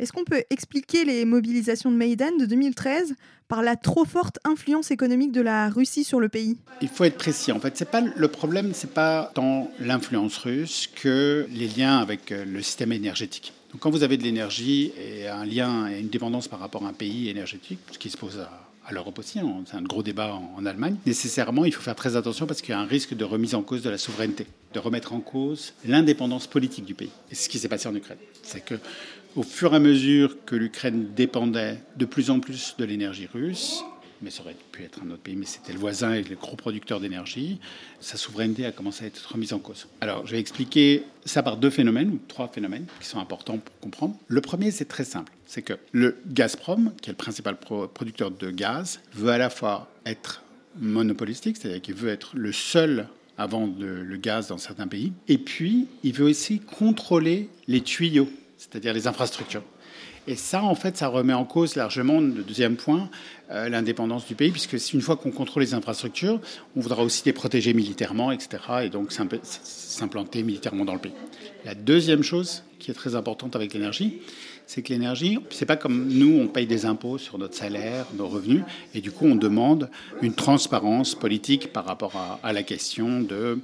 Est-ce qu'on peut expliquer les mobilisations de Maïdan de 2013 par la trop forte influence économique de la Russie sur le pays? Il faut être précis. En fait, c'est pas le problème, c'est pas tant l'influence russe que les liens avec euh, le système énergétique. Donc, quand vous avez de l'énergie et un lien et une dépendance par rapport à un pays énergétique, ce qui se pose à l'Europe aussi, hein. c'est un gros débat en, Allemagne. Nécessairement, il faut faire très attention parce qu'il y a un risque de remise en cause de la souveraineté, de remettre en cause l'indépendance politique du pays. Et ce qui s'est passé en Ukraine. C'est que au fur et à mesure que l'Ukraine dépendait de plus en plus de l'énergie russe, mais ça aurait pu être un autre pays, mais c'était le voisin et le gros producteur d'énergie, sa souveraineté a commencé à être remise en cause. Alors, je vais expliquer ça par deux phénomènes, ou trois phénomènes, qui sont importants pour comprendre. Le premier, c'est très simple, c'est que le Gazprom, qui est le principal producteur de gaz, veut à la fois être monopolistique, c'est-à-dire qu'il veut être le seul à vendre le gaz dans certains pays, et puis il veut aussi contrôler les tuyaux, c'est-à-dire les infrastructures. Et ça, en fait, ça remet en cause largement, le deuxième point, euh, l'indépendance du pays, puisque une fois qu'on contrôle les infrastructures, on voudra aussi les protéger militairement, etc., et donc s'implanter militairement dans le pays. La deuxième chose qui est très importante avec l'énergie, c'est que l'énergie, c'est pas comme nous, on paye des impôts sur notre salaire, nos revenus, et du coup, on demande une transparence politique par rapport à, à la question de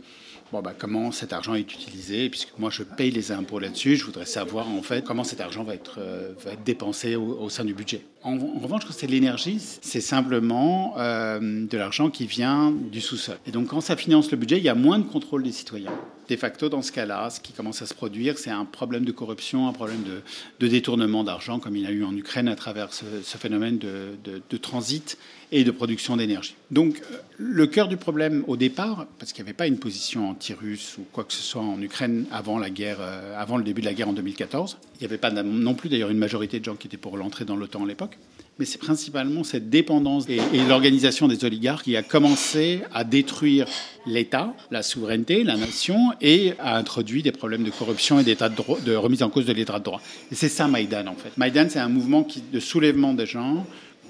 bon, bah, comment cet argent est utilisé, puisque moi je paye les impôts là-dessus, je voudrais savoir en fait comment cet argent va être, euh, va être dépensé au, sein du budget. En, revanche, quand c'est l'énergie, c'est simplement euh, de l'argent qui vient du sous-sol. Et donc quand ça finance le budget, il y a moins de contrôle des citoyens. De facto, dans ce cas-là, ce qui commence à se produire, c'est un problème de corruption, un problème de, détournement d'argent, comme il y a eu en Ukraine à travers ce, phénomène de, transit et de production d'énergie. Donc le cœur du problème au départ, parce qu'il n'y avait pas une position anti-russe ou quoi que ce soit en Ukraine avant la guerre, euh, avant le début de la guerre en 2014, il n'y avait pas non plus d'ailleurs une majorité de gens qui étaient pour l'entrée dans l'OTAN à l'époque, mais c'est principalement cette dépendance et, l'organisation des oligarques qui a commencé à détruire l'État, la souveraineté, la nation, et a introduit des problèmes de corruption et de, remise en cause de l'état de droit. Et c'est ça Maïdan en fait. Maïdan, c'est un mouvement de soulèvement des gens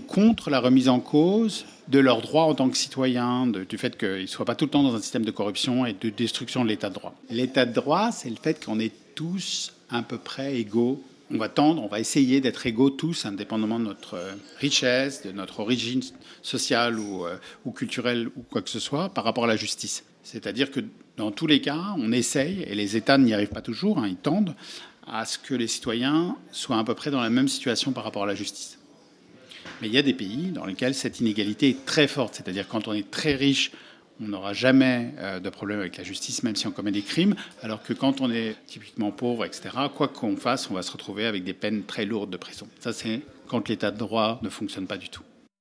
contre la remise en cause de leurs droits en tant que citoyens, du fait qu'ils ne soient pas tout le temps dans un système de corruption et de destruction de l'état de droit. L'état de droit, c'est le fait qu'on est tous à peu près égaux. On va tendre, on va essayer d'être égaux tous, indépendamment de notre euh, richesse, de notre origine sociale euh, ou culturelle ou quoi que ce soit, par rapport à la justice. C'est-à-dire que dans tous les cas, on essaye, et les États n'y arrivent pas toujours, hein, ils tendent à ce que les citoyens soient à peu près dans la même situation par rapport à la justice. Mais il y a des pays dans lesquels cette inégalité est très forte. C'est-à-dire quand on est très riche, on n'aura jamais euh, de problème avec la justice, même si on commet des crimes, alors que quand on est typiquement pauvre, etc., quoi qu'on fasse, on va se retrouver avec des peines très lourdes de prison. Ça, c'est quand l'état de droit ne fonctionne pas du tout.